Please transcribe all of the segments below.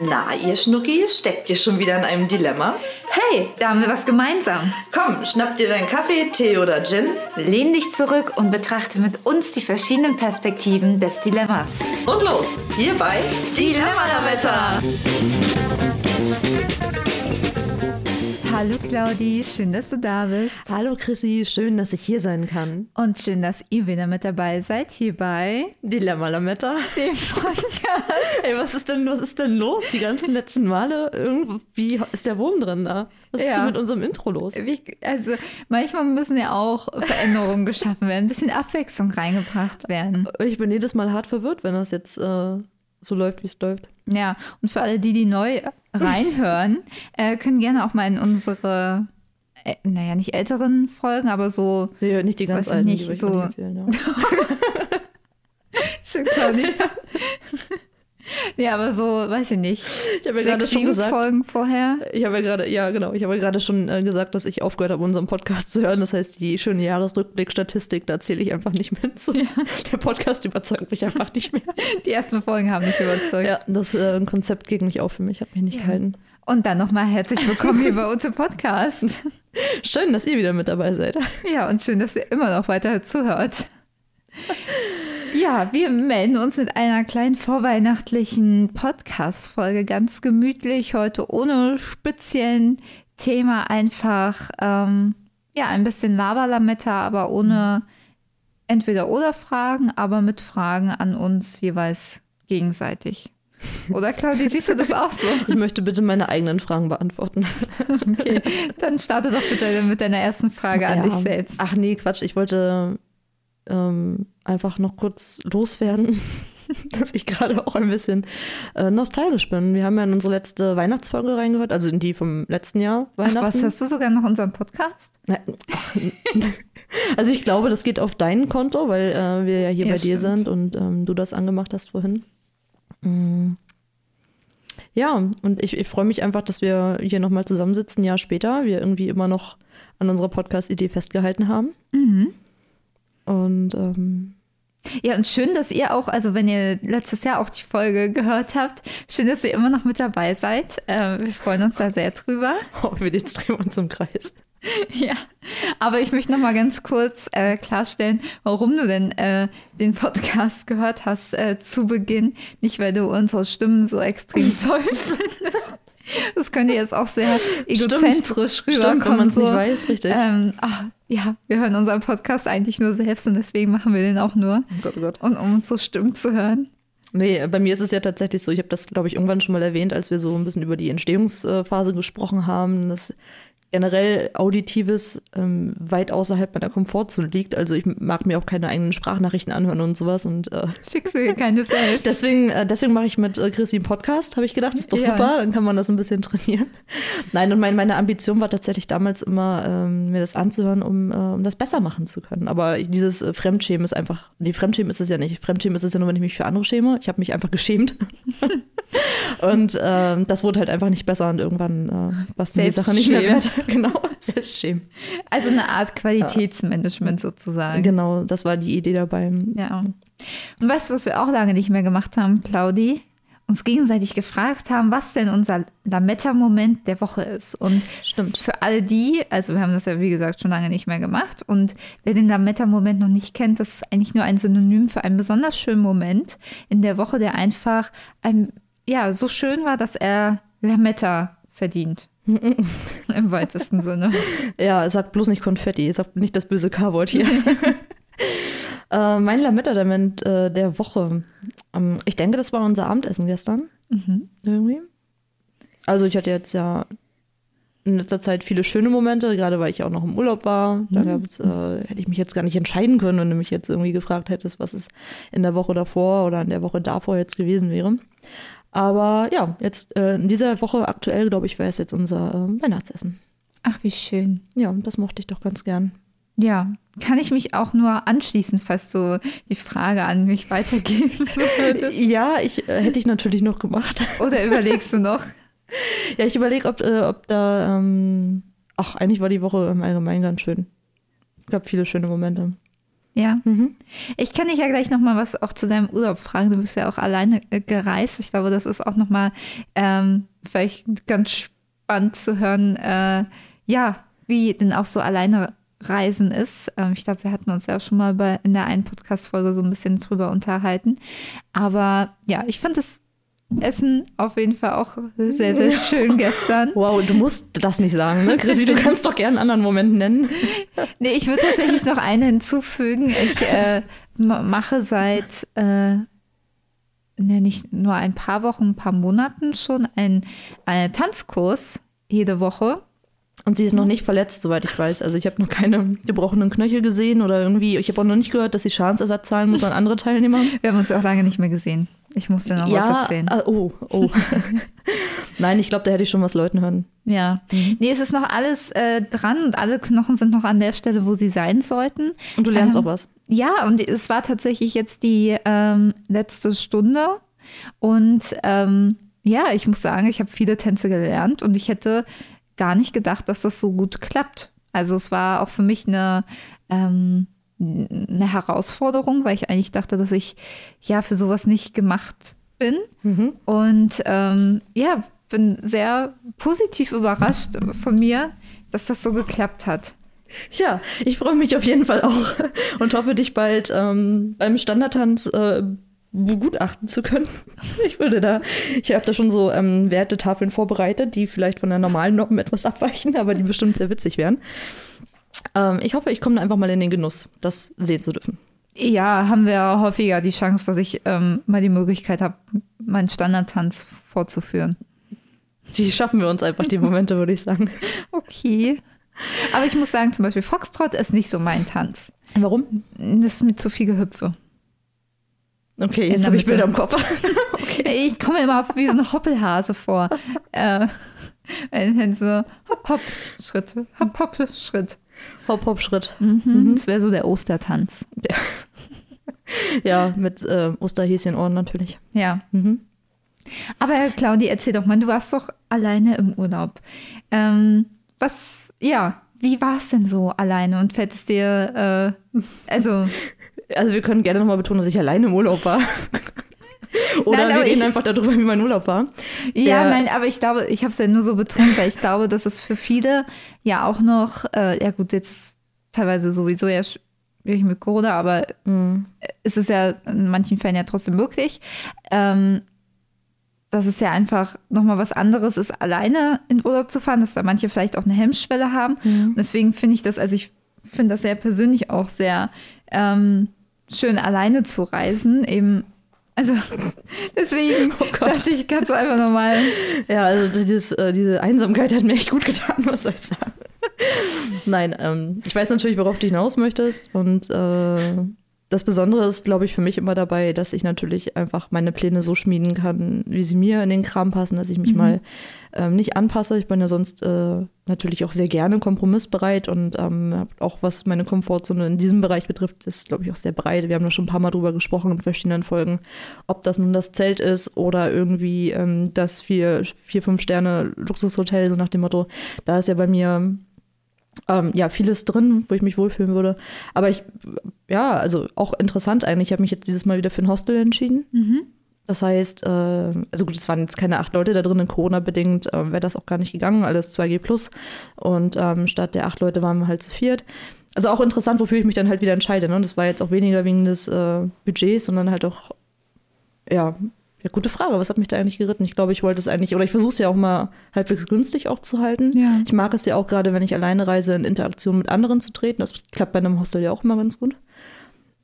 Na, ihr Schnuckis, steckt ihr schon wieder in einem Dilemma? Hey, da haben wir was gemeinsam. Komm, schnapp dir deinen Kaffee, Tee oder Gin. Lehn dich zurück und betrachte mit uns die verschiedenen Perspektiven des Dilemmas. Und los, hier bei Dilemma-Wetter. Hallo Claudi, schön, dass du da bist. Hallo Chrissy, schön, dass ich hier sein kann. Und schön, dass ihr wieder mit dabei seid hier bei Dilemma Lametta. dem Podcast. Ey, was ist denn, was ist denn los? Die ganzen letzten Male irgendwie ist der Wurm drin da. Was ist Ja. denn mit unserem Intro los? Also manchmal müssen ja auch Veränderungen geschaffen werden, ein bisschen Abwechslung reingebracht werden. Ich bin jedes Mal hart verwirrt, wenn das jetzt äh, so läuft, wie es läuft. Ja, und für alle die, die neu reinhören, äh, können gerne auch mal in unsere, äh, naja, nicht älteren Folgen, aber so Nee, nicht die ganz alten, nicht, die so-. Ja. Schön, Claudia. ja, aber so, weiß ich nicht. Ich habe ja Sechs, gerade schon gesagt, Folgen vorher. ich habe ja gerade, ja genau, ich habe ja gerade schon äh, gesagt, dass ich aufgehört habe, unseren Podcast zu hören. Das heißt, die schöne Jahresrückblick-Statistik, da zähle ich einfach nicht mehr hinzu. Der Podcast überzeugt mich einfach nicht mehr. Die ersten Folgen haben mich überzeugt. Ja, das äh, Konzept geht nicht auf für mich, hat mich nicht gehalten. Und dann nochmal herzlich willkommen hier bei uns im Podcast. Schön, dass ihr wieder mit dabei seid. Ja, und schön, dass ihr immer noch weiter zuhört. Ja, wir melden uns mit einer kleinen vorweihnachtlichen Podcast-Folge ganz gemütlich heute ohne speziellen Thema, einfach ähm, ja ein bisschen Laberlametta, aber ohne entweder oder Fragen, aber mit Fragen an uns jeweils gegenseitig. Oder Claudia, siehst du das auch so? Ich möchte bitte meine eigenen Fragen beantworten. Okay, dann starte doch bitte mit deiner ersten Frage an Ja. dich selbst. Ach nee, Quatsch. Ich wollte ähm, einfach noch kurz loswerden, dass ich gerade auch ein bisschen äh, nostalgisch bin. Wir haben ja in unsere letzte Weihnachtsfolge reingehört, also in die vom letzten Jahr Ach Weihnachten. was, hast du sogar noch unseren Podcast? Na, ach, also ich glaube, das geht auf dein Konto, weil äh, wir ja hier Ja, bei dir stimmt. sind und ähm, du das angemacht hast vorhin. Mm. Ja, und ich, ich freue mich einfach, dass wir hier nochmal zusammensitzen, ein Jahr später. Wir irgendwie immer noch an unserer Podcast-Idee festgehalten haben. Mhm. Und ähm, Ja, und schön, dass ihr auch, also wenn ihr letztes Jahr auch die Folge gehört habt, schön, dass ihr immer noch mit dabei seid. Äh, wir freuen uns da sehr drüber. oh, wir jetzt drehen uns im Kreis. Ja, aber ich möchte noch mal ganz kurz äh, klarstellen, warum du denn äh, den Podcast gehört hast äh, zu Beginn. Nicht, weil du unsere Stimmen so extrem toll findest. Das könnte jetzt auch sehr egozentrisch Stimmt, rüberkommen. wenn man es so. nicht weiß, richtig. Ähm, ach, ja, wir hören unseren Podcast eigentlich nur selbst und deswegen machen wir den auch nur. oh Gott, oh Gott. Und um unsere Stimmen zu hören. Nee, bei mir ist es ja tatsächlich so, ich habe das, glaube ich, irgendwann schon mal erwähnt, als wir so ein bisschen über die Entstehungsphase gesprochen haben, dass generell Auditives ähm, weit außerhalb meiner Komfortzone liegt. Also ich mag mir auch keine eigenen Sprachnachrichten anhören und sowas. Und äh, Schickst du keine selbst. deswegen, äh, deswegen mache ich mit äh, Chrissy einen Podcast, habe ich gedacht. Ist doch Ja. super, dann kann man das ein bisschen trainieren. Nein, und mein, meine Ambition war tatsächlich damals immer, ähm, mir das anzuhören, um, äh, um das besser machen zu können. Aber dieses äh, Fremdschämen ist einfach, nee, Fremdschämen ist es ja nicht. Fremdschämen ist es ja nur, wenn ich mich für andere schäme. Ich habe mich einfach geschämt. und ähm, das wurde halt einfach nicht besser und irgendwann äh, war es die Sache nicht mehr wert. genau, Selbstschämen. Also eine Art Qualitätsmanagement sozusagen. Genau, das war die Idee dabei. Ja. Und weißt du, was wir auch lange nicht mehr gemacht haben, Claudi? Uns gegenseitig gefragt haben, was denn unser Lametta-Moment der Woche ist. Und Stimmt. für alle die, also wir haben das ja wie gesagt schon lange nicht mehr gemacht. Und wer den Lametta-Moment noch nicht kennt, das ist eigentlich nur ein Synonym für einen besonders schönen Moment in der Woche, der einfach ein, ja, so schön war, dass er Lametta verdient. Im weitesten Sinne. Ja, sagt bloß nicht Konfetti, sagt nicht das böse K-Wort hier. äh, mein Lametta-Element äh, der Woche. Ähm, ich denke, das war unser Abendessen gestern. Mhm. Irgendwie. Also ich hatte jetzt ja in letzter Zeit viele schöne Momente, gerade weil ich auch noch im Urlaub war. Da gab's, äh, hätte ich mich jetzt gar nicht entscheiden können, wenn du mich jetzt irgendwie gefragt hättest, was es in der Woche davor oder in der Woche davor jetzt gewesen wäre. Aber ja, jetzt äh, in dieser Woche aktuell, glaube ich, wäre es jetzt unser äh, Weihnachtsessen. Ach, wie schön. Ja, das mochte ich doch ganz gern. Ja, kann ich mich auch nur anschließen, falls du die Frage an mich weitergeben würdest. Ja, ich äh, hätte ich natürlich noch gemacht. Oder überlegst du noch? ja, ich überlege, ob, äh, ob da. Ähm, ach, eigentlich war die Woche im Allgemeinen ganz schön. Es gab viele schöne Momente. Ja. Mhm. Ich kann dich ja gleich noch mal was auch zu deinem Urlaub fragen. Du bist ja auch alleine äh, gereist. Ich glaube, das ist auch noch mal ähm, vielleicht ganz spannend zu hören, äh, ja, wie denn auch so alleine Reisen ist. Ähm, ich glaube, wir hatten uns ja auch schon mal bei, in der einen Podcast-Folge so ein bisschen drüber unterhalten. Aber ja, ich fand das Essen auf jeden Fall auch sehr, sehr schön gestern. Wow, du musst das nicht sagen, ne? Chrissy, du kannst doch gerne einen anderen Moment nennen. Nee, ich würde tatsächlich noch einen hinzufügen. Ich äh, ma- mache seit äh, ne, nicht nur ein paar Wochen, ein paar Monaten schon einen, einen Tanzkurs jede Woche. Und sie ist noch nicht verletzt, soweit ich weiß. Also ich habe noch keine gebrochenen Knöchel gesehen oder irgendwie, ich habe auch noch nicht gehört, dass sie Schadensersatz zahlen muss an andere Teilnehmer. Wir haben uns auch lange nicht mehr gesehen. Ich musste noch was erzählen. ah, oh, oh. Nein, ich glaube, da hätte ich schon was Leuten hören. Ja. Nee, es ist noch alles äh, dran und alle Knochen sind noch an der Stelle, wo sie sein sollten. Und du lernst Ähm, auch was. Ja, und es war tatsächlich jetzt die ähm, letzte Stunde. Und ähm, ja, ich muss sagen, ich habe viele Tänze gelernt und ich hätte gar nicht gedacht, dass das so gut klappt. Also es war auch für mich eine, ähm, eine Herausforderung, weil ich eigentlich dachte, dass ich ja für sowas nicht gemacht bin. Mhm. Und ähm, ja, bin sehr positiv überrascht von mir, dass das so geklappt hat. Ja, ich freue mich auf jeden Fall auch und hoffe, dich bald ähm, beim Standardtanz äh, begutachten zu können. Ich würde da, ich habe da schon so ähm, Wertetafeln vorbereitet, die vielleicht von der normalen Noppen etwas abweichen, aber die bestimmt sehr witzig wären. Ähm, ich hoffe, ich komme einfach mal in den Genuss, das sehen zu dürfen. Ja, haben wir häufiger die Chance, dass ich ähm, mal die Möglichkeit habe, meinen Standardtanz fortzuführen. Die schaffen wir uns einfach, die Momente, würde ich sagen. Okay. Aber ich muss sagen, zum Beispiel Foxtrot ist nicht so mein Tanz. Warum? Das ist mit zu viel Gehüpfe. Okay, jetzt habe ich. Bilder im Kopf. Ich komme immer wie so ein Hoppelhase vor. äh, so hopp, hopp, Schritte, hopp, hopp, Schritt. Hopp, hopp, Schritt. Mhm. Das wäre so der Ostertanz. Ja, mit äh, Osterhäschenohren natürlich. Ja. Mhm. Aber Claudi, erzähl doch mal, du warst doch alleine im Urlaub. Ähm, was, ja, wie war es denn so alleine und fällt es dir, äh, also, Also wir können gerne nochmal betonen, dass ich alleine im Urlaub war. Oder Nein, wir reden ich- einfach darüber, wie mein Urlaub war. ja, Der- nein, aber ich glaube, ich habe es ja nur so betont, weil ich glaube, dass es für viele ja auch noch, äh, ja gut, jetzt teilweise sowieso ja schwierig mit Corona, aber Mhm. es ist ja in manchen Fällen ja trotzdem möglich. Ähm, dass es ja einfach nochmal was anderes ist, alleine in Urlaub zu fahren, dass da manche vielleicht auch eine Hemmschwelle haben. Und deswegen finde ich das, also ich finde das sehr persönlich auch sehr ähm, schön, alleine zu reisen. Eben, also deswegen Oh dachte ich, kannst du einfach nochmal. Ja, also dieses, äh, diese Einsamkeit hat mir echt gut getan, was soll ich sagen. Nein, ähm, ich weiß natürlich, worauf du hinaus möchtest. Und äh, das Besondere ist, glaube ich, für mich immer dabei, dass ich natürlich einfach meine Pläne so schmieden kann, wie sie mir in den Kram passen, dass ich mich mal ähm, nicht anpasse. Ich bin ja sonst äh, natürlich auch sehr gerne kompromissbereit und ähm, auch was meine Komfortzone in diesem Bereich betrifft, ist, glaube ich, auch sehr breit. Wir haben da schon ein paar Mal drüber gesprochen in verschiedenen Folgen, ob das nun das Zelt ist oder irgendwie ähm, das vier, vier, fünf Sterne Luxushotel, so nach dem Motto. Da ist ja bei mir ähm, ja, vieles drin, wo ich mich wohlfühlen würde. Aber ich, ja, also auch interessant eigentlich. Ich habe mich jetzt dieses Mal wieder für ein Hostel entschieden. Das heißt, äh, also gut, es waren jetzt keine acht Leute da drin, Corona-bedingt äh, wäre das auch gar nicht gegangen, alles 2G plus. Und ähm, statt der acht Leute waren wir halt zu viert. Also auch interessant, wofür ich mich dann halt wieder entscheide. Ne? Das war jetzt auch weniger wegen des äh, Budgets, sondern halt auch, ja, ja, gute Frage. Was hat mich da eigentlich geritten? Ich glaube, ich wollte es eigentlich, oder ich versuche es ja auch mal halbwegs günstig auch zu halten. Ja. Ich mag es ja auch gerade, wenn ich alleine reise, in Interaktion mit anderen zu treten. Das klappt bei einem Hostel ja auch immer ganz gut.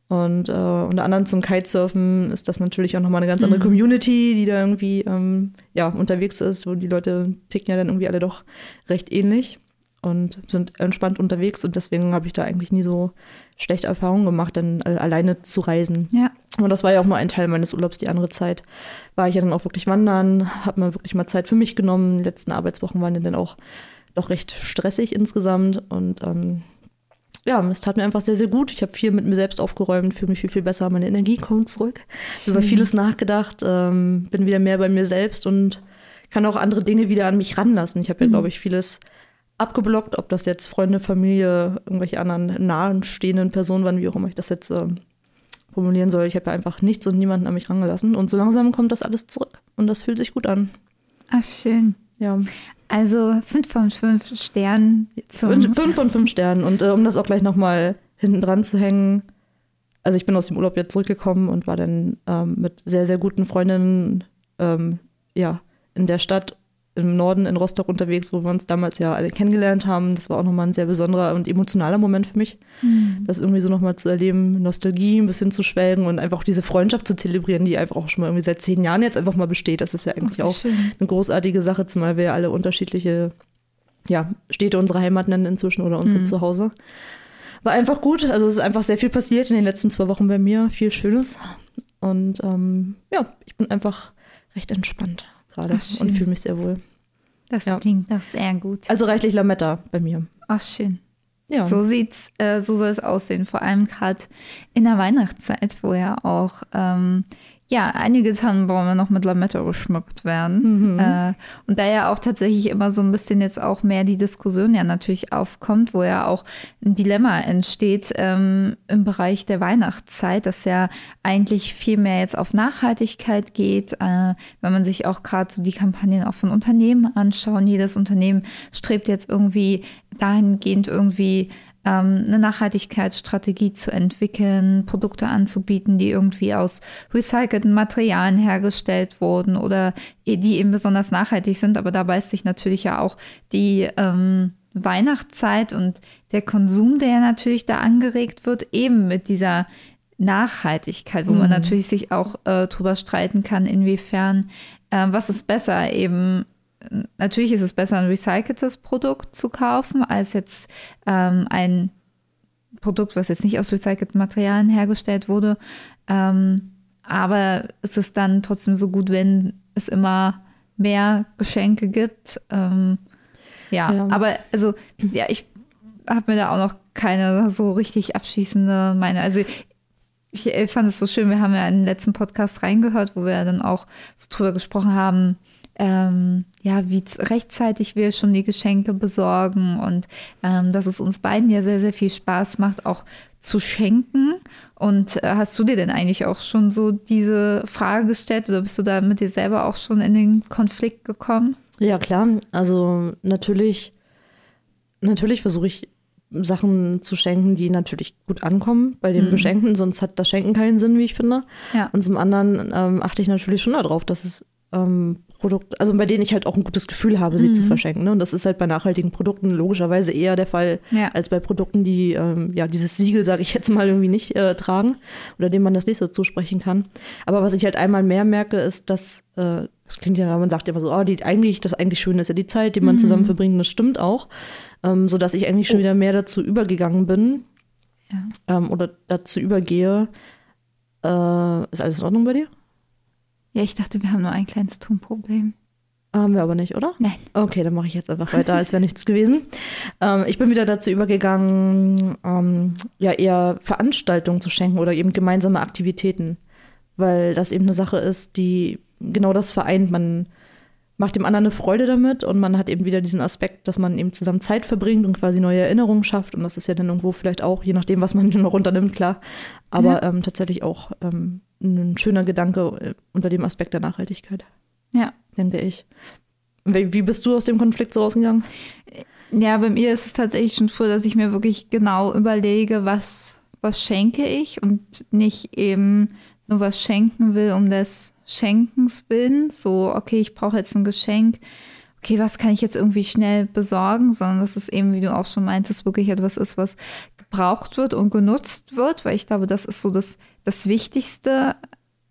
Und äh, unter anderem zum Kitesurfen ist das natürlich auch nochmal eine ganz andere Community, die da irgendwie ähm, ja, unterwegs ist, wo die Leute ticken ja dann irgendwie alle doch recht ähnlich und sind entspannt unterwegs. Und deswegen habe ich da eigentlich nie so schlechte Erfahrungen gemacht, dann äh, alleine zu reisen. Ja. Und das war ja auch nur ein Teil meines Urlaubs. Die andere Zeit war ich ja dann auch wirklich wandern, habe mir wirklich mal Zeit für mich genommen. Die letzten Arbeitswochen waren ja dann auch doch recht stressig insgesamt. Und ähm, ja, es tat mir einfach sehr, sehr gut. Ich habe viel mit mir selbst aufgeräumt, fühle mich viel, viel besser. Meine Energie kommt zurück. Über vieles nachgedacht, ähm, bin wieder mehr bei mir selbst und kann auch andere Dinge wieder an mich ranlassen. Ich habe ja, glaube ich, vieles abgeblockt, ob das jetzt Freunde, Familie, irgendwelche anderen nahestehenden Personen waren, wie auch immer ich das jetzt äh, formulieren soll. Ich habe ja einfach nichts und niemanden an mich rangelassen. Und so langsam kommt das alles zurück. Und das fühlt sich gut an. Ach, schön. Ja. Also fünf von fünf Sternen zum. Fünf, fünf von fünf Sternen. Und äh, um das auch gleich nochmal hinten dran zu hängen, also ich bin aus dem Urlaub jetzt zurückgekommen und war dann ähm, mit sehr, sehr guten Freundinnen ähm, ja, in der Stadt im Norden in Rostock unterwegs, wo wir uns damals ja alle kennengelernt haben. Das war auch nochmal ein sehr besonderer und emotionaler Moment für mich, mhm. das irgendwie so nochmal zu erleben, Nostalgie ein bisschen zu schwelgen und einfach diese Freundschaft zu zelebrieren, die einfach auch schon mal irgendwie seit zehn Jahren jetzt einfach mal besteht. Das ist ja eigentlich auch schön. eine großartige Sache, zumal wir ja alle unterschiedliche ja, Städte unserer Heimat nennen inzwischen oder unsere mhm. Zuhause. War einfach gut. Also es ist einfach sehr viel passiert in den letzten zwei Wochen bei mir. Viel Schönes. Und ähm, ja, ich bin einfach recht entspannt gerade und fühle mich sehr wohl. Das ja. klingt doch sehr gut. Also reichlich Lametta bei mir. Ach, schön. Ja. So sieht's, äh, so soll es aussehen. Vor allem gerade in der Weihnachtszeit, wo ja auch ähm, ja, einige Tannenbäume noch mit Lametta geschmückt werden. Mhm. Äh, und da ja auch tatsächlich immer so ein bisschen jetzt auch mehr die Diskussion ja natürlich aufkommt, wo ja auch ein Dilemma entsteht ähm, im Bereich der Weihnachtszeit, dass ja eigentlich viel mehr jetzt auf Nachhaltigkeit geht, äh, wenn man sich auch gerade so die Kampagnen auch von Unternehmen anschauen. Jedes Unternehmen strebt jetzt irgendwie dahingehend irgendwie eine Nachhaltigkeitsstrategie zu entwickeln, Produkte anzubieten, die irgendwie aus recycelten Materialien hergestellt wurden oder die eben besonders nachhaltig sind. Aber da beißt sich natürlich ja auch die ähm, Weihnachtszeit und der Konsum, der natürlich da angeregt wird, eben mit dieser Nachhaltigkeit, wo mhm. man natürlich sich auch äh, drüber streiten kann, inwiefern, äh, was ist besser, eben natürlich ist es besser, ein recyceltes Produkt zu kaufen, als jetzt ähm, ein Produkt, was jetzt nicht aus recycelten Materialien hergestellt wurde. Ähm, aber es ist dann trotzdem so gut, wenn es immer mehr Geschenke gibt. Ähm, ja, ja, aber also, ja, ich habe mir da auch noch keine so richtig abschließende Meinung. Also ich fand es so schön, wir haben ja in den letzten Podcast reingehört, wo wir dann auch so drüber gesprochen haben, ähm, ja, wie rechtzeitig wir schon die Geschenke besorgen und ähm, dass es uns beiden ja sehr, sehr viel Spaß macht, auch zu schenken. Und äh, hast du dir denn eigentlich auch schon so diese Frage gestellt oder bist du da mit dir selber auch schon in den Konflikt gekommen? Ja, klar. Also natürlich, natürlich versuche ich Sachen zu schenken, die natürlich gut ankommen bei den mhm. Beschenkten, sonst hat das Schenken keinen Sinn, wie ich finde. Ja. Und zum anderen ähm, achte ich natürlich schon darauf, dass es ähm, Produkte, also bei denen ich halt auch ein gutes Gefühl habe, sie mhm. zu verschenken. Ne? Und das ist halt bei nachhaltigen Produkten logischerweise eher der Fall, ja. als bei Produkten, die ähm, ja dieses Siegel, sage ich jetzt mal, irgendwie nicht äh, tragen oder dem man das nicht so zusprechen kann. Aber was ich halt einmal mehr merke, ist, dass äh, das klingt ja, man sagt ja immer so, oh, die, eigentlich, das eigentlich Schöne ist ja die Zeit, die man mhm. zusammen verbringt, das stimmt auch. Ähm, so dass ich eigentlich schon oh. wieder mehr dazu übergegangen bin ja. ähm, oder dazu übergehe. Äh, ist alles in Ordnung bei dir? Ja, ich dachte, wir haben nur ein kleines Tonproblem. Haben wir aber nicht, oder? Nein. Okay, dann mache ich jetzt einfach weiter, als wäre nichts gewesen. Ähm, ich bin wieder dazu übergegangen, ähm, ja, eher Veranstaltungen zu schenken oder eben gemeinsame Aktivitäten, weil das eben eine Sache ist, die genau das vereint. Man macht dem anderen eine Freude damit und man hat eben wieder diesen Aspekt, dass man eben zusammen Zeit verbringt und quasi neue Erinnerungen schafft. Und das ist ja dann irgendwo vielleicht auch, je nachdem, was man noch runternimmt, klar, aber ja. ähm, tatsächlich auch ähm, ein schöner Gedanke äh, unter dem Aspekt der Nachhaltigkeit. Ja. Denke ich. Wie bist du aus dem Konflikt so rausgegangen? Ja, bei mir ist es tatsächlich schon früher, dass ich mir wirklich genau überlege, was, was schenke ich und nicht eben nur was schenken will, um des Schenkens willen. So, okay, ich brauche jetzt ein Geschenk. Okay, was kann ich jetzt irgendwie schnell besorgen, sondern dass es eben, wie du auch schon meintest, wirklich etwas ist, was gebraucht wird und genutzt wird, weil ich glaube, das ist so das das Wichtigste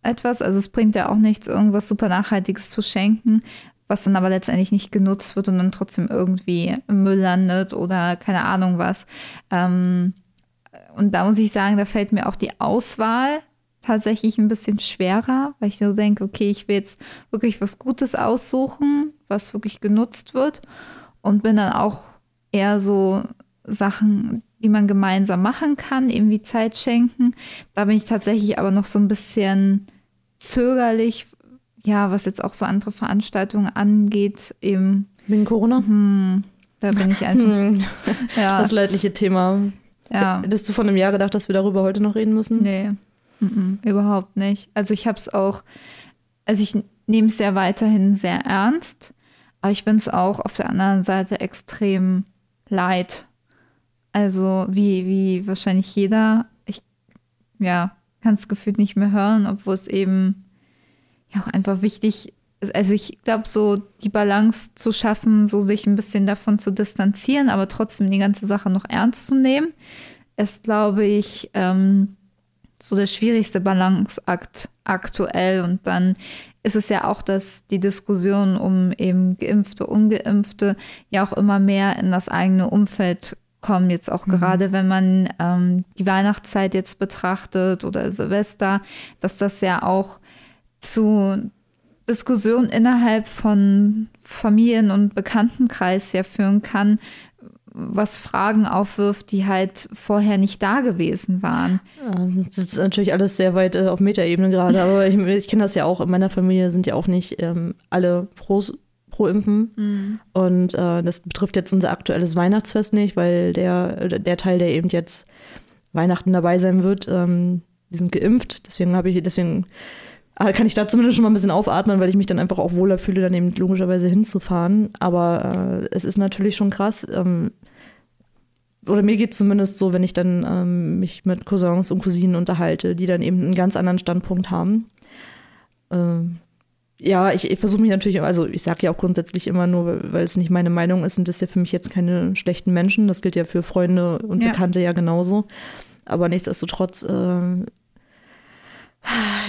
etwas. Also es bringt ja auch nichts, irgendwas super Nachhaltiges zu schenken, was dann aber letztendlich nicht genutzt wird und dann trotzdem irgendwie im Müll landet oder keine Ahnung was. Ähm, und da muss ich sagen, da fällt mir auch die Auswahl tatsächlich ein bisschen schwerer, weil ich nur denke, okay, ich will jetzt wirklich was Gutes aussuchen, was wirklich genutzt wird und bin dann auch eher so Sachen, die man gemeinsam machen kann, irgendwie Zeit schenken. Da bin ich tatsächlich aber noch so ein bisschen zögerlich, ja, was jetzt auch so andere Veranstaltungen angeht. Eben. Wegen Corona? Hm, Da bin ich einfach. Hm, ja, Das leidliche Thema. ja. Hättest du vor einem Jahr gedacht, dass wir darüber heute noch reden müssen? Nee, mm-mm, überhaupt nicht. Also ich habe es auch, also ich nehme es ja weiterhin sehr ernst, aber ich bin es auch auf der anderen Seite extrem leid. Also wie, wie wahrscheinlich jeder, ich ja, kann es gefühlt nicht mehr hören, obwohl es eben ja auch einfach wichtig ist. Also ich glaube, so die Balance zu schaffen, so sich ein bisschen davon zu distanzieren, aber trotzdem die ganze Sache noch ernst zu nehmen, ist, glaube ich, ähm, so der schwierigste Balanceakt aktuell. Und dann ist es ja auch, dass die Diskussion um eben Geimpfte, Ungeimpfte ja auch immer mehr in das eigene Umfeld kommen. Jetzt auch gerade, wenn man ähm, die Weihnachtszeit jetzt betrachtet oder Silvester, dass das ja auch zu Diskussionen innerhalb von Familien- und Bekanntenkreis ja führen kann, was Fragen aufwirft, die halt vorher nicht da gewesen waren. Ja, Das ist natürlich alles sehr weit äh, auf Metaebene gerade, aber ich, ich kenne das ja auch. In meiner Familie sind ja auch nicht ähm, alle pro, pro Impfen. Und äh, das betrifft jetzt unser aktuelles Weihnachtsfest nicht, weil der, der Teil, der eben jetzt Weihnachten dabei sein wird, ähm, die sind geimpft. Deswegen habe ich, deswegen äh, kann ich da zumindest schon mal ein bisschen aufatmen, weil ich mich dann einfach auch wohler fühle, dann eben logischerweise hinzufahren. Aber äh, es ist natürlich schon krass. Ähm, oder mir geht zumindest so, wenn ich dann ähm, mich mit Cousins und Cousinen unterhalte, die dann eben einen ganz anderen Standpunkt haben. Ähm, ja, ich, ich versuche mich natürlich, also ich sage ja auch grundsätzlich immer nur, weil es nicht meine Meinung ist, sind das ja für mich jetzt keine schlechten Menschen. Das gilt ja für Freunde und Ja. Bekannte ja genauso. Aber nichtsdestotrotz, ähm,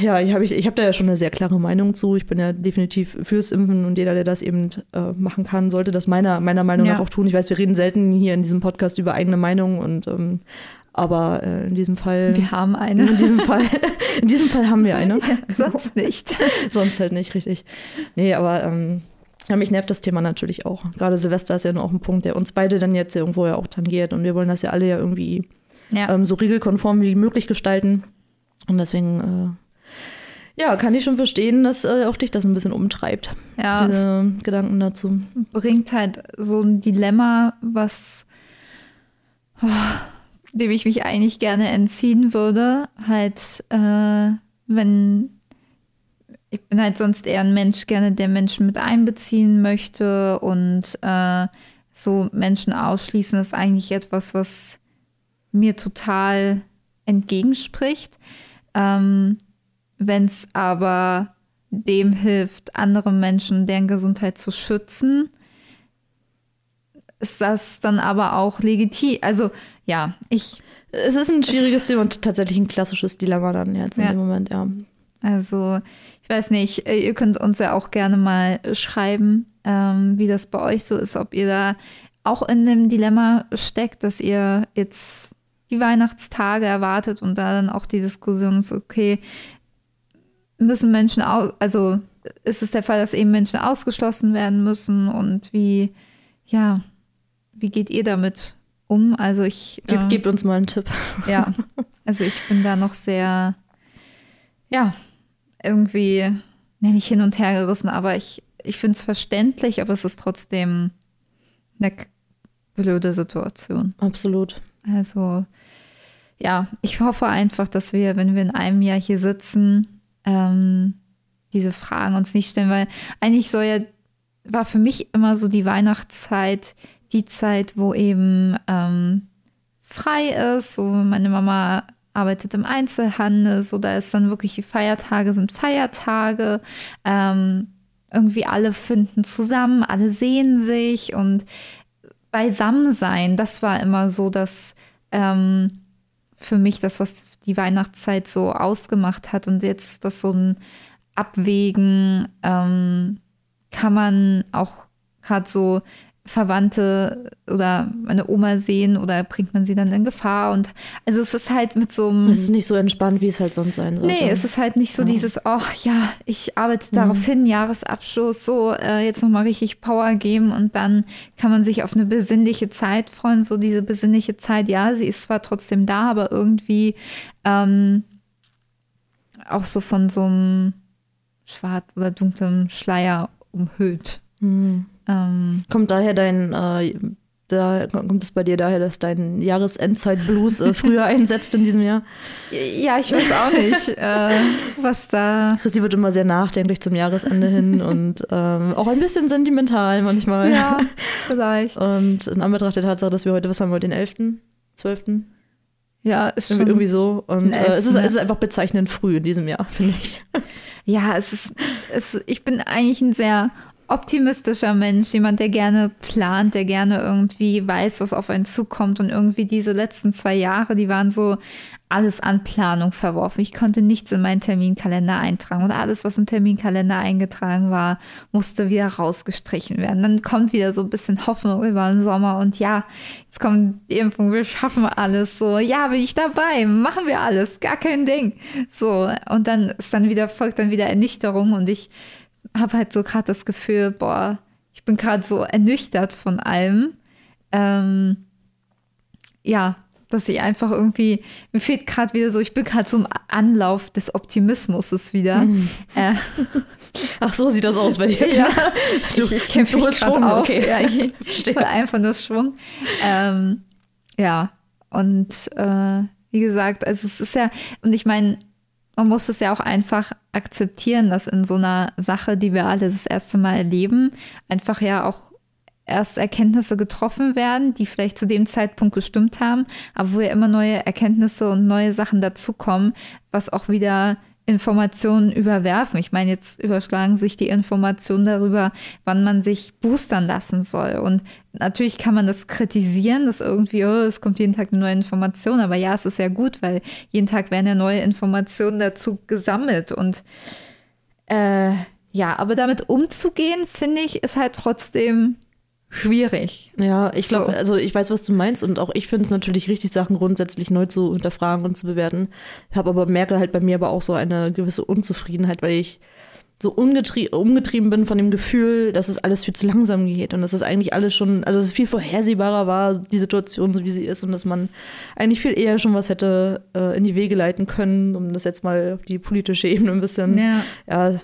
ja, ich habe ich, ich hab da ja schon eine sehr klare Meinung zu. Ich bin ja definitiv fürs Impfen und jeder, der das eben äh, machen kann, sollte das meiner, meiner Meinung Ja. nach auch tun. Ich weiß, wir reden selten hier in diesem Podcast über eigene Meinung und ähm, aber äh, in diesem Fall. Wir haben eine. in diesem Fall, in diesem Fall haben wir eine. Sonst nicht. Sonst halt nicht, richtig. Nee, aber ähm, ja, mich nervt das Thema natürlich auch. Gerade Silvester ist ja nur auch ein Punkt, der uns beide dann jetzt ja irgendwo ja auch tangiert. Und wir wollen das ja alle ja irgendwie Ja. ähm, so regelkonform wie möglich gestalten. Und deswegen, äh, ja, kann ich schon verstehen, dass äh, auch dich das ein bisschen umtreibt, ja, es diese Gedanken dazu. bringt halt so ein Dilemma, was oh, dem ich mich eigentlich gerne entziehen würde. Halt, äh, wenn ich bin halt sonst eher ein Mensch gerne, der Menschen mit einbeziehen möchte und äh, so Menschen ausschließen ist eigentlich etwas, was mir total entgegenspricht. Ähm, wenn es aber dem hilft, andere Menschen, deren Gesundheit zu schützen, ist das dann aber auch legitim. Also ja, ich, Es ist ein schwieriges Thema und tatsächlich ein klassisches Dilemma dann jetzt in Ja. dem Moment, ja. also ich weiß nicht, äh, ihr könnt uns ja auch gerne mal schreiben, ähm, wie das bei euch so ist, ob ihr da auch in dem Dilemma steckt, dass ihr jetzt die Weihnachtstage erwartet und da dann auch die Diskussion ist, okay, müssen Menschen aus, also ist es der Fall, dass eben Menschen ausgeschlossen werden müssen und wie, ja, wie geht ihr damit um? Also ich Gib, ähm, Gebt uns mal einen Tipp. ja, also ich bin da noch sehr, ja, irgendwie, nenne ich hin und her gerissen, aber ich, ich finde es verständlich, aber es ist trotzdem eine blöde Situation. Absolut. Also, ja, ich hoffe einfach, dass wir, wenn wir in einem Jahr hier sitzen, ähm, diese Fragen uns nicht stellen, weil eigentlich soll ja, war für mich immer so die Weihnachtszeit die Zeit, wo eben ähm, frei ist. So, meine Mama arbeitet im Einzelhandel, so da ist dann wirklich die Feiertage sind Feiertage. Ähm, irgendwie alle finden zusammen, alle sehen sich und beisammen sein, das war immer so das ähm, für mich das, was die Weihnachtszeit so ausgemacht hat. Und jetzt ist das so ein Abwägen, ähm, kann man auch gerade so Verwandte oder meine Oma sehen oder bringt man sie dann in Gefahr? Und also es ist halt mit so einem. Es ist nicht so entspannt, wie es halt sonst sein sollte. Nee, es ist halt nicht so Ja. dieses, oh ja, ich arbeite darauf hin, Jahresabschluss, so äh, jetzt nochmal richtig Power geben und dann kann man sich auf eine besinnliche Zeit freuen. So diese besinnliche Zeit, ja, sie ist zwar trotzdem da, aber irgendwie ähm, auch so von so einem schwarz oder dunklem Schleier umhüllt. Hm. Ähm, Kommt daher dein, äh, da kommt es bei dir daher, dass dein Jahresendzeit-Blues äh, früher einsetzt in diesem Jahr? ja, ich weiß auch nicht, äh, was da. Chrissy wird immer sehr nachdenklich zum Jahresende hin und ähm, auch ein bisschen sentimental manchmal. Ja, vielleicht. Und in Anbetracht der Tatsache, dass wir heute, was haben wir heute, den 11., 12.? Ja, ist Irgendwie, schon. irgendwie so. Und äh, es, ist, 11., es ist einfach bezeichnend früh in diesem Jahr, finde ich. Ja, es ist, es, ich bin eigentlich ein sehr optimistischer Mensch, jemand, der gerne plant, der gerne irgendwie weiß, was auf einen zukommt. Und irgendwie diese letzten zwei Jahre, die waren so alles an Planung verworfen. Ich konnte nichts in meinen Terminkalender eintragen und alles, was im Terminkalender eingetragen war, musste wieder rausgestrichen werden. Dann kommt wieder so ein bisschen Hoffnung über den Sommer und ja, jetzt kommt die Impfung, wir schaffen alles. So, ja, bin ich dabei, machen wir alles, gar kein Ding. So, und dann ist dann wieder, folgt dann wieder Ernüchterung und ich habe halt so gerade das Gefühl, boah, ich bin gerade so ernüchtert von allem. Ähm, ja, dass ich einfach irgendwie, mir fehlt gerade wieder so, ich bin gerade so im Anlauf des Optimismus wieder. Äh, Ach, so sieht das aus bei dir. ja, Du- ich, ich kämpfe mich Schwung, auf. okay. Ja, ich Verstehe. einfach nur Schwung. Ähm, ja, und äh, wie gesagt, also es ist ja, und ich meine, man muss es ja auch einfach akzeptieren, dass in so einer Sache, die wir alle das erste Mal erleben, einfach ja auch erst Erkenntnisse getroffen werden, die vielleicht zu dem Zeitpunkt gestimmt haben, aber wo ja immer neue Erkenntnisse und neue Sachen dazukommen, was auch wieder Informationen überwerfen. Ich meine, jetzt überschlagen sich die Informationen darüber, wann man sich boostern lassen soll. Und natürlich kann man das kritisieren, dass irgendwie, oh, es kommt jeden Tag eine neue Information. Aber ja, es ist ja gut, weil jeden Tag werden ja neue Informationen dazu gesammelt. Und äh, ja, aber damit umzugehen, finde ich, ist halt trotzdem schwierig. Ja, ich glaube, So. also ich weiß, was du meinst und auch ich finde es natürlich richtig, Sachen grundsätzlich neu zu hinterfragen und zu bewerten. Ich habe aber merke halt bei mir aber auch so eine gewisse Unzufriedenheit, weil ich so umgetrieben bin von dem Gefühl, dass es alles viel zu langsam geht und dass es eigentlich alles schon, also dass es viel vorhersehbarer war, die Situation, so wie sie ist und dass man eigentlich viel eher schon was hätte äh, in die Wege leiten können, um das jetzt mal auf die politische Ebene ein bisschen Ja. ja,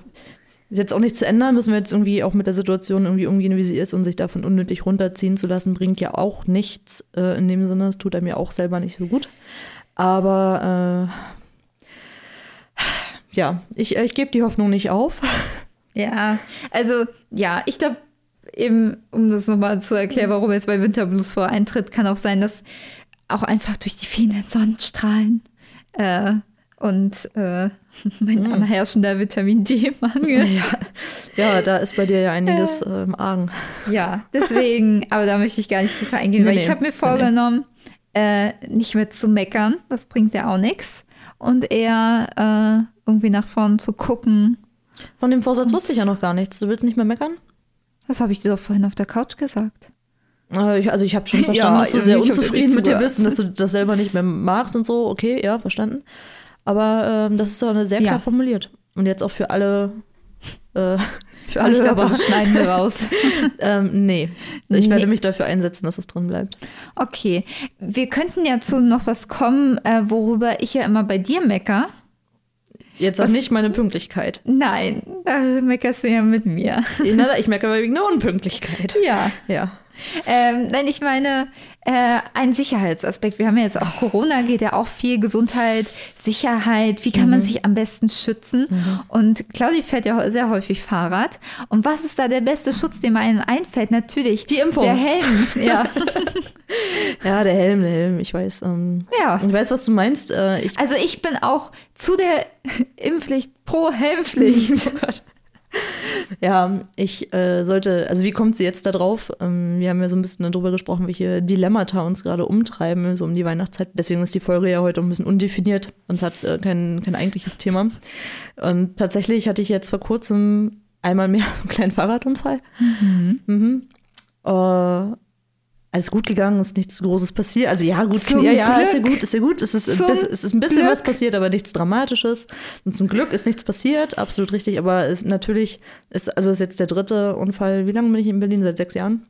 ist jetzt auch nicht zu ändern, müssen wir jetzt irgendwie auch mit der Situation irgendwie umgehen, wie sie ist und sich davon unnötig runterziehen zu lassen, bringt ja auch nichts äh, in dem Sinne. Es tut einem ja auch selber nicht so gut. Aber äh, ja, ich, ich gebe die Hoffnung nicht auf. Ja, also ja, ich glaube, eben, um das nochmal zu erklären, warum jetzt bei Winterblues vor eintritt, kann auch sein, dass auch einfach durch die vielen Sonnenstrahlen äh, und äh, mein anherrschender Vitamin D-Mangel. Ja, ja, da ist bei dir ja einiges äh, im Argen. Ja, deswegen, aber da möchte ich gar nicht tiefer eingehen, Nee, weil nee. ich habe mir Nee, nee. vorgenommen, äh, nicht mehr zu meckern, das bringt ja auch nichts. Und eher äh, irgendwie nach vorn zu gucken. Von dem Vorsatz wusste ich ja noch gar nichts. Du willst nicht mehr meckern? Was habe ich dir doch vorhin auf der Couch gesagt? Äh, Also ich habe schon verstanden, Ja, dass du sehr unzufrieden mit dir bist und dass du das selber nicht mehr magst und so. Okay, ja, verstanden. Aber ähm, das ist doch eine sehr klar Ja. formuliert. Und jetzt auch für alle, äh, für alle ich dachte, das schneiden wir raus. ähm, nee, ich Nee. werde mich dafür einsetzen, dass es drin bleibt. Okay, wir könnten ja zu noch was kommen, äh, worüber ich ja immer bei dir mecker. Jetzt auch Was- nicht meine Pünktlichkeit. Nein, da meckerst du ja mit mir. Na, ich merke aber wegen der Unpünktlichkeit. Ja. Ja. Ähm, nein, ich meine, äh, ein Sicherheitsaspekt. Wir haben ja jetzt auch Corona, geht ja auch viel Gesundheit, Sicherheit. Wie kann man sich am besten schützen? Und Claudi fährt ja sehr häufig Fahrrad. Und was ist da der beste Schutz, den einem einfällt? Natürlich Die Impfung. Der Helm. Ja. Ja, der Helm, der Helm, ich weiß. Ähm, ja. Ich weiß, was du meinst. Äh, ich, Also ich bin auch zu der Impfpflicht pro Helmpflicht. Oh Gott. Ja, ich äh, sollte, also wie kommt sie jetzt da drauf? Ähm, wir haben ja so ein bisschen darüber gesprochen, welche Dilemmata uns gerade umtreiben, so um die Weihnachtszeit. Deswegen ist die Folge ja heute ein bisschen undefiniert und hat äh, kein, kein eigentliches Thema. Und tatsächlich hatte ich jetzt vor kurzem einmal mehr so einen kleinen Fahrradunfall. Mhm. Äh, alles gut gegangen, ist nichts Großes passiert. Also ja, gut, Zum ja, ja, ist ja Glück. gut, ist ja gut. Es ist, ein Zum bisschen, es ist ein bisschen Glück. was passiert, aber nichts Dramatisches. Und zum Glück ist nichts passiert, absolut richtig. Aber es natürlich ist, also ist jetzt der dritte Unfall. Wie lange bin ich in Berlin? Seit sechs Jahren.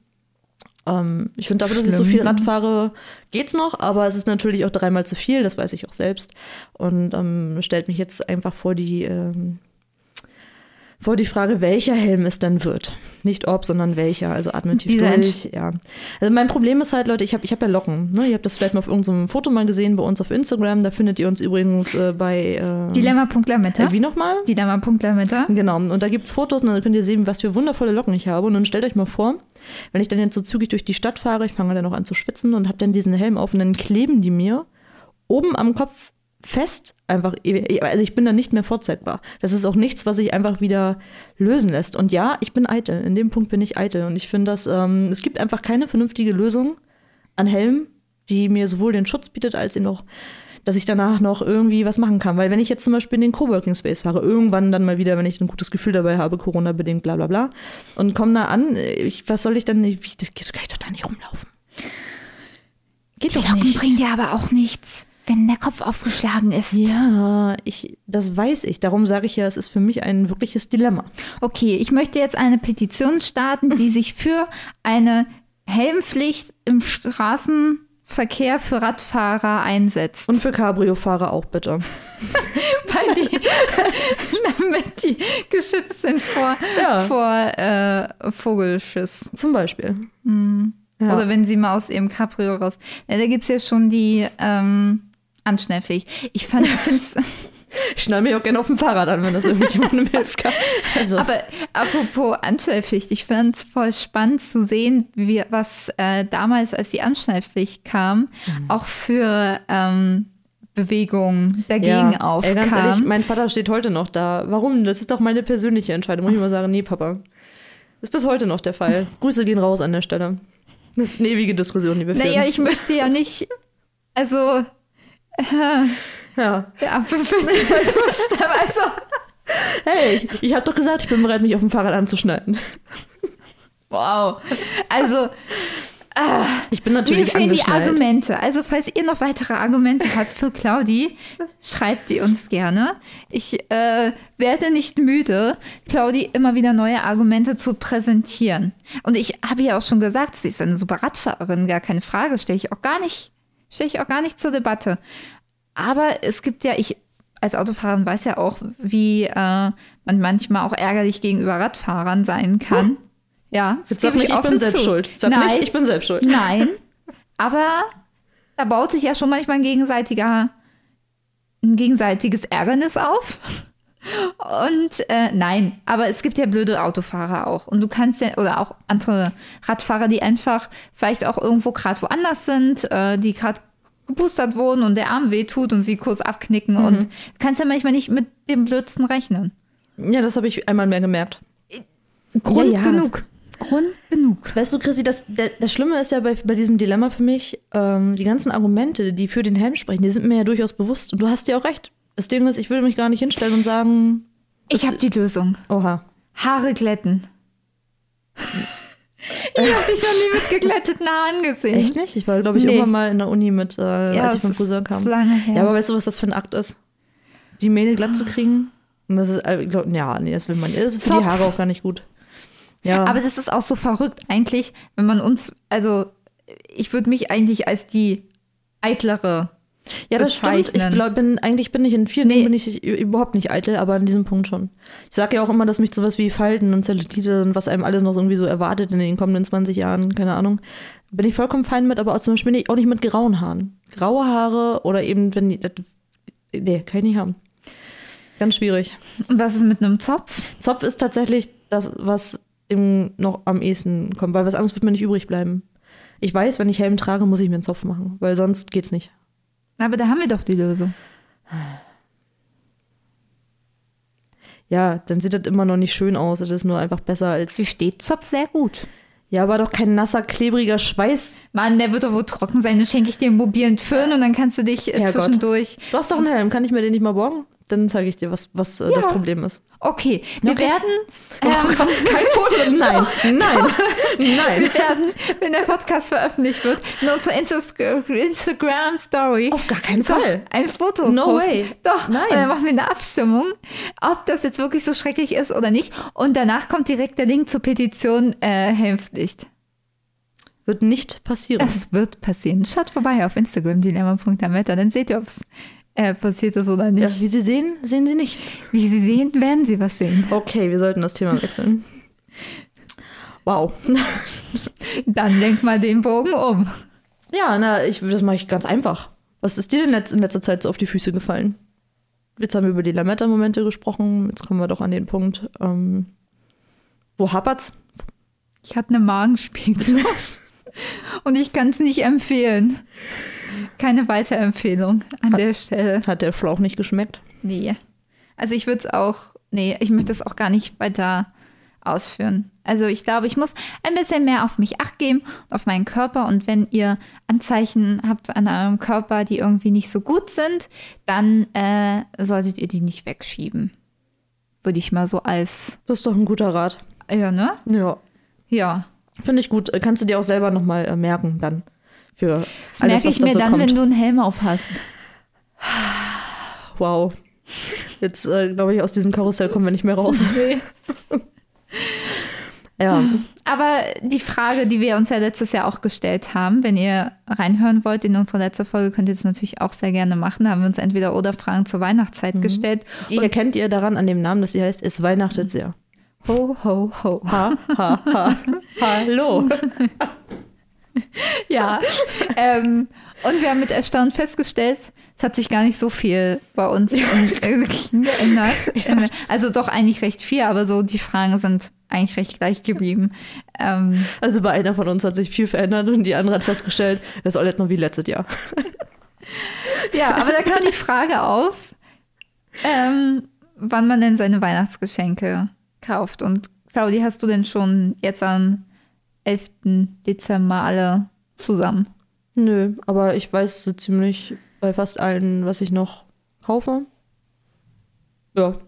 Ähm, ich finde aber, dass ich so viel. Rad fahre, geht's noch, aber es ist natürlich auch dreimal zu viel, das weiß ich auch selbst. Und ähm, stellt mich jetzt einfach vor die ähm, vor die Frage, welcher Helm es dann wird. Nicht ob, sondern welcher. Also atme tief Dieser durch. Ja. Also mein Problem ist halt, Leute, ich habe ich hab ja Locken. Ne? Ihr habt das vielleicht mal auf irgendeinem Foto mal gesehen bei uns auf Instagram. Da findet ihr uns übrigens äh, bei äh, Dilemma.lametta. äh, wie nochmal? Dilemma.lametta. Genau, und da gibt's Fotos und dann könnt ihr sehen, was für wundervolle Locken ich habe. Und dann stellt euch mal vor, wenn ich dann jetzt so zügig durch die Stadt fahre, ich fange dann auch an zu schwitzen und habe dann diesen Helm auf und dann kleben die mir oben am Kopf fest, einfach, also ich bin dann nicht mehr vorzeigbar. Das ist auch nichts, was sich einfach wieder lösen lässt. Und ja, ich bin eitel. In dem Punkt bin ich eitel. Und ich finde, dass ähm, es gibt einfach keine vernünftige Lösung an Helm, die mir sowohl den Schutz bietet, als eben auch, dass ich danach noch irgendwie was machen kann. Weil wenn ich jetzt zum Beispiel in den Coworking Space fahre, irgendwann dann mal wieder, wenn ich ein gutes Gefühl dabei habe, Corona-bedingt, bla bla bla, und komme da an, ich, was soll ich dann, wie, das kann ich doch da nicht rumlaufen. Geht Die Locken nicht. bringen dir aber auch nichts, wenn der Kopf aufgeschlagen ist. Ja, ich, das weiß ich. Darum sage ich ja, es ist für mich ein wirkliches Dilemma. Okay, ich möchte jetzt eine Petition starten, die sich für eine Helmpflicht im Straßenverkehr für Radfahrer einsetzt. Und für Cabrio-Fahrer auch bitte. weil die, damit die geschützt sind vor, Ja. vor äh, Vogelschiss. Zum Beispiel. Ja. Mhm. Oder wenn sie mal aus ihrem Cabrio raus. Ja, da gibt es ja schon die ähm, Anschnellpflicht. Ich fand, find's, Ich schnall mich auch gerne auf dem Fahrrad an, wenn das irgendjemandem hilft. Also, aber apropos Anschnellpflicht, ich fand es voll spannend zu sehen, wie, was äh, damals, als die Anschnellpflicht kam, auch für ähm, Bewegungen dagegen ja, aufkam. ey, ganz ehrlich, mein Vater steht heute noch da. Warum? Das ist doch meine persönliche Entscheidung. Muss ich mal sagen, nee, Papa. Das ist bis heute noch der Fall. Grüße gehen raus an der Stelle. Das ist eine ewige Diskussion, die wir führen. naja, ich möchte ja nicht, also ja. Ja, für, für die Buchstaben. Also, Hey, ich, ich habe doch gesagt, ich bin bereit, mich auf dem Fahrrad anzuschneiden. wow. Also, Ich bin mir natürlich fehlen die. Argumente. Also, falls ihr noch weitere Argumente habt für Claudi, schreibt die uns gerne. Ich äh, werde nicht müde, Claudi immer wieder neue Argumente zu präsentieren. Und ich habe ja auch schon gesagt, sie ist eine super Radfahrerin, gar keine Frage, stelle ich auch gar nicht, stelle ich auch gar nicht zur Debatte. Aber es gibt ja, ich als Autofahrerin weiß ja auch, wie äh, man manchmal auch ärgerlich gegenüber Radfahrern sein kann. Ja, das Jetzt sag nicht, ich bin selbst zu. schuld. Sag Nein, nicht, ich bin selbst schuld. Nein, aber da baut sich ja schon manchmal ein gegenseitiger, ein gegenseitiges Ärgernis auf. Und äh, nein, aber es gibt ja blöde Autofahrer auch. Und du kannst ja, oder auch andere Radfahrer, die einfach vielleicht auch irgendwo gerade woanders sind, äh, die gerade geboostert wurden und der Arm wehtut und sie kurz abknicken. Und du kannst ja manchmal nicht mit dem Blödsten rechnen. Ja, das habe ich einmal mehr gemerkt. Grund ja. genug. Grund genug. Weißt du, Chrissy, das, das Schlimme ist ja bei, bei diesem Dilemma für mich, ähm, die ganzen Argumente, die für den Helm sprechen, die sind mir ja durchaus bewusst. Und du hast ja auch recht. Das Ding ist, ich will mich gar nicht hinstellen und sagen, Ich habe die Lösung. oha. Haare glätten. ich habe dich noch nie mit geglätteten Haaren gesehen. Echt nicht? Ich war, glaube ich, Nee. irgendwann mal in der Uni mit, äh, Ja, als ich vom Friseur kam. ist lange her. Ja, aber weißt du, was das für ein Akt ist? Die Mähne glatt zu kriegen? Und das ist, äh, ich glaub, ja, nee, das will man. Das ist für Zopf. die Haare auch gar nicht gut. Ja. Aber das ist auch so verrückt eigentlich, wenn man uns, also ich würde mich eigentlich als die eitlere Ja, das stimmt. Ich bezeichnen. glaub, bin, eigentlich bin ich in vielen Nee. Dingen bin ich überhaupt nicht eitel, aber an diesem Punkt schon. Ich sage ja auch immer, dass mich sowas wie Falten und Zellulite und was einem alles noch irgendwie so erwartet in den kommenden 20 Jahren, keine Ahnung, bin ich vollkommen fein mit, aber auch zum Beispiel nicht, auch nicht mit grauen Haaren. Graue Haare oder eben, wenn die, das, nee, kann ich nicht haben. Ganz schwierig. Und was ist mit einem Zopf? Zopf ist tatsächlich das, was dem noch am ehesten kommt, weil was anderes wird mir nicht übrig bleiben. Ich weiß, wenn ich Helm trage, muss ich mir einen Zopf machen, weil sonst geht's nicht. Aber da haben wir doch die Lösung. Ja, dann sieht das immer noch nicht schön aus. Das ist nur einfach besser als. Hier steht Zopf sehr gut. Ja, aber doch kein nasser, klebriger Schweiß. Mann, der wird doch wohl trocken sein. Dann schenke ich dir einen mobilen Föhn und dann kannst du dich äh, Herrgott. zwischendurch. Du hast doch einen Helm, kann ich mir den nicht mal borgen? Dann zeige ich dir, was, was äh, das Ja. Problem ist. Okay, wir Okay. werden. Ähm, Kein Foto? Nein, nein, nein. Wir werden, wenn der Podcast veröffentlicht wird, in unserer Insta- Instagram-Story Auf gar keinen doch Fall. ein Foto No posten. way. Doch, Nein. und dann machen wir eine Abstimmung, ob das jetzt wirklich so schrecklich ist oder nicht. Und danach kommt direkt der Link zur Petition äh, Helmpflicht. Wird nicht passieren. Es wird passieren. Schaut vorbei auf Instagram, dilemma.ameta, dann seht ihr, ob es äh, passiert das oder nicht. Ja, wie Sie sehen, sehen Sie nichts. Wie Sie sehen, werden Sie was sehen. Okay, wir sollten das Thema wechseln. Wow. Dann lenk mal den Bogen um. Ja, na, ich, das mache ich ganz einfach. Was ist dir denn in letzter Zeit so auf die Füße gefallen? Jetzt haben wir über die Lametta-Momente gesprochen. Jetzt kommen wir doch an den Punkt. Ähm, wo hapert's? Ich hatte eine Magenspiegelung. Und ich kann es nicht empfehlen. Keine Weiterempfehlung an der Stelle. Hat der Schlauch nicht geschmeckt? Nee. Also ich würde es auch, nee, ich möchte es auch gar nicht weiter ausführen. Also ich glaube, ich muss ein bisschen mehr auf mich acht geben und auf meinen Körper. Und wenn ihr Anzeichen habt an eurem Körper, die irgendwie nicht so gut sind, dann äh, solltet ihr die nicht wegschieben. Würde ich mal so als, Das ist doch ein guter Rat. ja, ne? Ja. Ja. Finde ich gut. Kannst du dir auch selber nochmal äh, merken dann. Für Das alles, merke was ich da mir so dann, kommt. wenn du einen Helm auf hast. Wow. Jetzt, äh, glaube ich, aus diesem Karussell kommen wir nicht mehr raus. ja. Aber die Frage, die wir uns ja letztes Jahr auch gestellt haben, wenn ihr reinhören wollt in unsere letzte Folge, könnt ihr das natürlich auch sehr gerne machen. Da haben wir uns entweder oder Fragen zur Weihnachtszeit gestellt. Die erkennt ihr daran an dem Namen, dass sie heißt, es weihnachtet sehr. Ho, ho, ho. Ha, ha, ha. Hallo. Ja. ähm, und wir haben mit Erstaunen festgestellt, es hat sich gar nicht so viel bei uns in- äh, geändert. Also doch eigentlich recht viel, aber so die Fragen sind eigentlich recht gleich geblieben. Ähm, Also bei einer von uns hat sich viel verändert und die andere hat festgestellt, das ist alles noch wie letztes Jahr. Ja, aber da kam die Frage auf, ähm, wann man denn seine Weihnachtsgeschenke kauft. Und Claudi, hast du denn schon jetzt am 11. Dezember alle zusammen? Nö, aber ich weiß so ziemlich bei fast allen, was ich noch kaufe. Ja.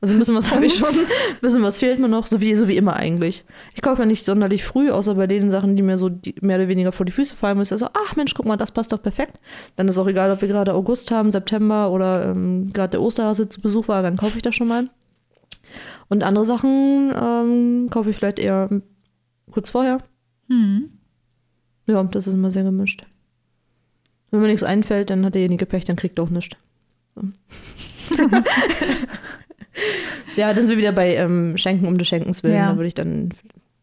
Also ein bisschen was habe ich schon, ein bisschen was fehlt mir noch, so wie, so wie immer eigentlich. Ich kaufe ja nicht sonderlich früh, außer bei den Sachen, die mir so die, mehr oder weniger vor die Füße fallen müssen. Also, ach Mensch, guck mal, das passt doch perfekt. Dann ist auch egal, ob wir gerade August haben, September oder ähm, gerade der Osterhase zu Besuch war, dann kaufe ich das schon mal. Und andere Sachen ähm, kaufe ich vielleicht eher kurz vorher. Hm. Ja, das ist immer sehr gemischt. Wenn mir nichts einfällt, dann hat derjenige Pech, dann kriegt er auch nichts. So. ja, dann sind wir wieder bei ähm, Schenken um des Schenkens willen. Ja. Da würde ich dann,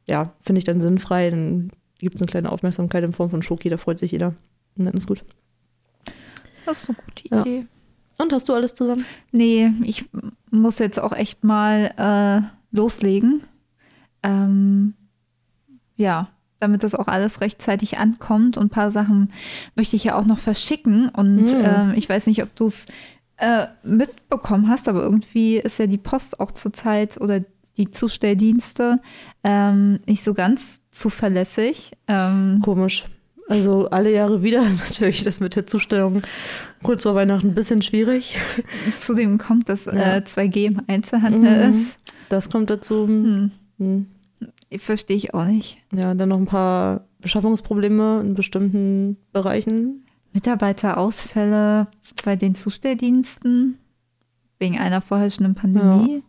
ja, finde ich dann sinnfrei. Dann gibt es eine kleine Aufmerksamkeit in Form von Schoki, da freut sich jeder. Und dann ist gut. Das ist eine gute Ja. Idee. Und hast du alles zusammen? Nee, ich muss jetzt auch echt mal äh, loslegen. Ähm, ja, damit das auch alles rechtzeitig ankommt. Und ein paar Sachen möchte ich ja auch noch verschicken. Und Mhm. ähm, ich weiß nicht, ob du es äh, mitbekommen hast, aber irgendwie ist ja die Post auch zurzeit oder die Zustelldienste ähm, nicht so ganz zuverlässig. Ähm, Komisch. Also alle Jahre wieder ist natürlich das mit der Zustellung kurz vor Weihnachten ein bisschen schwierig. zudem kommt, dass Ja. äh, 2G im Einzelhandel Mhm. ist. Das kommt dazu. Hm, Hm. Verstehe ich auch nicht. Ja, dann noch ein paar Beschaffungsprobleme in bestimmten Bereichen. Mitarbeiterausfälle bei den Zustelldiensten wegen einer vorherrschenden Pandemie?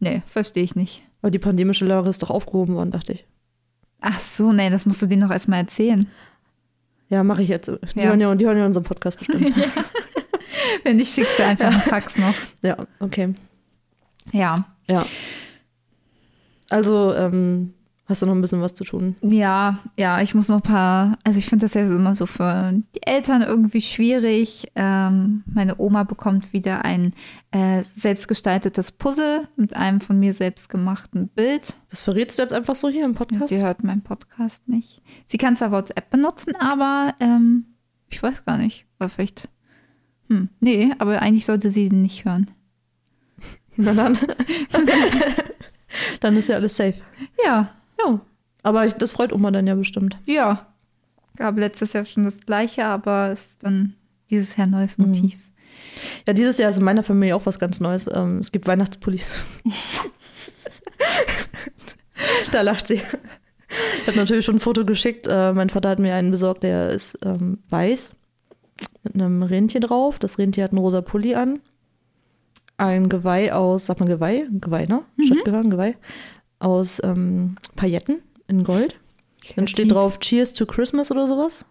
Nee, verstehe ich nicht. Aber die pandemische Lage ist doch aufgehoben worden, dachte ich. Ach so, nee, das musst du denen noch erstmal erzählen. Ja, mache ich jetzt. Die, Ja. Hören ja, die hören ja unseren Podcast bestimmt. Wenn nicht, schickst du einfach einen Fax noch. ja, okay. Ja. Ja. Also, ähm, hast du noch ein bisschen was zu tun? Ja, ja, ich muss noch ein paar, also ich finde das ja immer so für die Eltern irgendwie schwierig. Ähm, meine Oma bekommt wieder ein äh, selbstgestaltetes Puzzle mit einem von mir selbst gemachten Bild. Das verrätst du jetzt einfach so hier im Podcast? Sie hört meinen Podcast nicht. Sie kann zwar WhatsApp benutzen, aber ähm, ich weiß gar nicht. Vielleicht. Hm, nee, aber eigentlich sollte sie den nicht hören. Na dann. dann ist ja alles safe. Ja, Ja. Aber ich, das freut Oma dann ja bestimmt. ja. Gab letztes Jahr schon das gleiche, aber ist dann dieses Jahr neues Motiv. Ja, dieses Jahr ist in meiner Familie auch was ganz Neues. Ähm, es gibt Weihnachtspullis. da lacht sie. Ich habe natürlich schon ein Foto geschickt. Äh, mein Vater hat mir einen besorgt, der ist ähm, weiß mit einem Rentier drauf. Das Rentier hat einen rosa Pulli an. Ein Geweih aus, sag mal Geweih? Geweih, ne? Statt Gehirn, Geweih. Aus ähm, Pailletten in Gold. Dann steht Kreativ. drauf Cheers to Christmas oder sowas.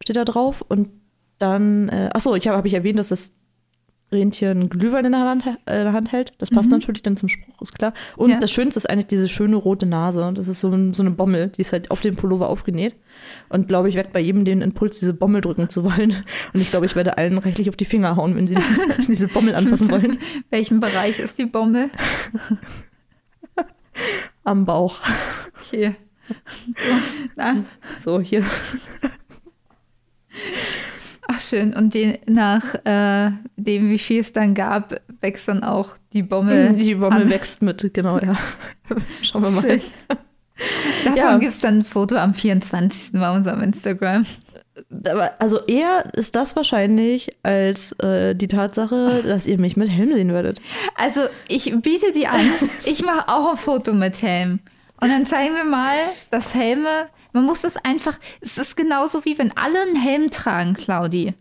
Steht da drauf. Und Dann, äh, achso, ich habe hab ich erwähnt, dass das Rentier einen Glühwein in der Hand, äh, der Hand hält. Das passt natürlich dann zum Spruch, ist klar. Und Ja. das Schönste ist eigentlich diese schöne rote Nase. Das ist so, ein, so eine Bommel, die ist halt auf dem Pullover aufgenäht. Und glaube ich, werde bei jedem den Impuls, diese Bommel drücken zu wollen. Und ich glaube, ich werde allen rechtlich auf die Finger hauen, wenn sie diese Bommel anfassen wollen. Welchen Bereich ist die Bombe? Am Bauch. Hier. So, So, hier. Ach schön. Und den, nach äh, dem, wie viel es dann gab, wächst dann auch die Bommel. Die Bommel an. wächst mit, genau, ja. Schauen wir mal. Schön. Davon Ja. gibt es dann ein Foto am 24. bei unserem Instagram. Aber also eher ist das wahrscheinlich als äh, die Tatsache, dass ihr mich mit Helm sehen würdet. Also, ich biete die an. Ich mache auch ein Foto mit Helm. Und dann zeigen wir mal, dass Helme, man muss es einfach, es ist genauso wie wenn alle einen Helm tragen, Claudi.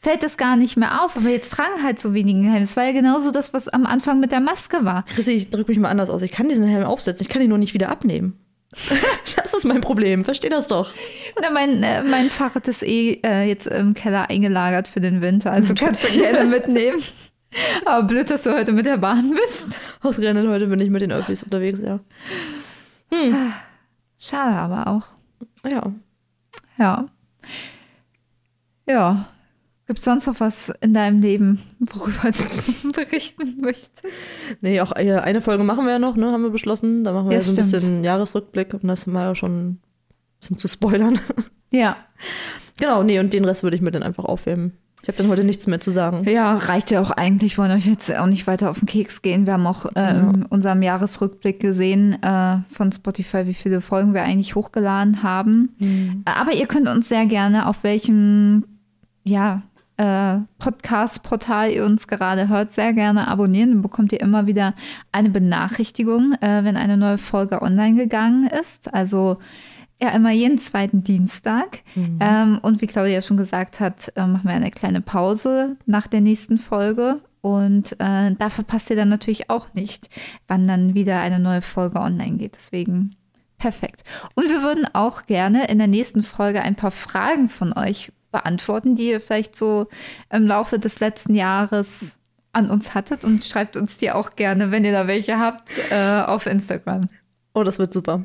Fällt das gar nicht mehr auf, aber jetzt tragen halt so wenige Helme. Es war ja genauso das, was am Anfang mit der Maske war. Chrissy, ich drücke mich mal anders aus. Ich kann diesen Helm aufsetzen, ich kann ihn nur nicht wieder abnehmen. Das ist mein Problem. Versteh das doch. Na, mein, äh, mein Fahrrad ist eh äh, jetzt im Keller eingelagert für den Winter, also kannst du gerne mitnehmen. Aber blöd, dass du heute mit der Bahn bist. Ausgerechnet heute bin ich mit den Öffis unterwegs, ja. Schade aber auch. Ja. Ja. Ja. Gibt es sonst noch was in deinem Leben, worüber du berichten möchtest? Nee, auch eine Folge machen wir ja noch, ne, haben wir beschlossen. Da machen wir ja, so ein stimmt. bisschen Jahresrückblick, um das mal schon ein bisschen zu spoilern. Ja. genau, nee, und den Rest würde ich mir dann einfach aufheben. Ich habe dann heute nichts mehr zu sagen. Ja, reicht ja auch eigentlich. Wir wollen euch jetzt auch nicht weiter auf den Keks gehen. Wir haben auch äh, in unserem Jahresrückblick gesehen äh, von Spotify, wie viele Folgen wir eigentlich hochgeladen haben. Aber ihr könnt uns sehr gerne, auf welchem ja, äh, Podcast-Portal ihr uns gerade hört, sehr gerne abonnieren. Dann bekommt ihr immer wieder eine Benachrichtigung, äh, wenn eine neue Folge online gegangen ist. Also ja, immer jeden zweiten Dienstag. Ähm, und wie Claudia schon gesagt hat, äh, machen wir eine kleine Pause nach der nächsten Folge. Und äh, da verpasst ihr dann natürlich auch nicht, wann dann wieder eine neue Folge online geht. Deswegen perfekt. Und wir würden auch gerne in der nächsten Folge ein paar Fragen von euch beantworten, die ihr vielleicht so im Laufe des letzten Jahres an uns hattet. Und schreibt uns die auch gerne, wenn ihr da welche habt, äh, auf Instagram. Oh, das wird super.